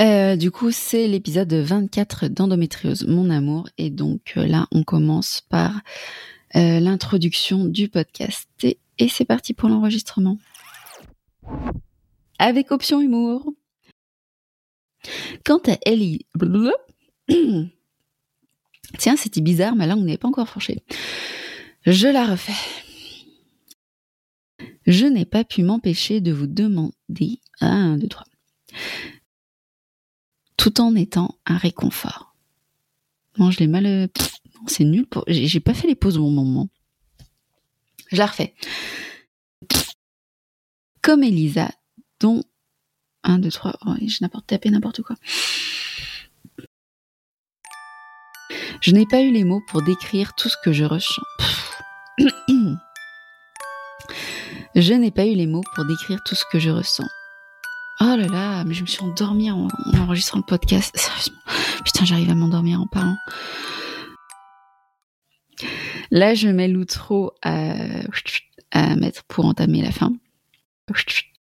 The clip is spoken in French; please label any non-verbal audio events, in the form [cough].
Euh, du coup, c'est l'épisode 24 d'endométriose, mon amour. Et donc euh, là, on commence par euh, l'introduction du podcast. Et, c'est parti pour l'enregistrement. Avec option humour. Quant à Ellie... [coughs] Tiens, c'était bizarre, ma langue n'est pas encore fourchée. Je la refais. Je n'ai pas pu m'empêcher de vous demander... 1, 2, 3 tout en étant un réconfort. Non, je l'ai mal. Euh, c'est nul. Pour... J'ai pas fait les pauses au bon moment. Je la refais. Comme Elisa, dont 1, 2, 3, j'ai n'importe tapé n'importe quoi. Je n'ai pas eu les mots pour décrire tout ce que je ressens. [clears throat] je n'ai pas eu les mots pour décrire tout ce que je ressens. Oh là là, mais je me suis endormie en, enregistrant le podcast. [laughs] Sérieusement. Putain, j'arrive à m'endormir en parlant. Là, je mets l'outro à, à mettre pour entamer la fin.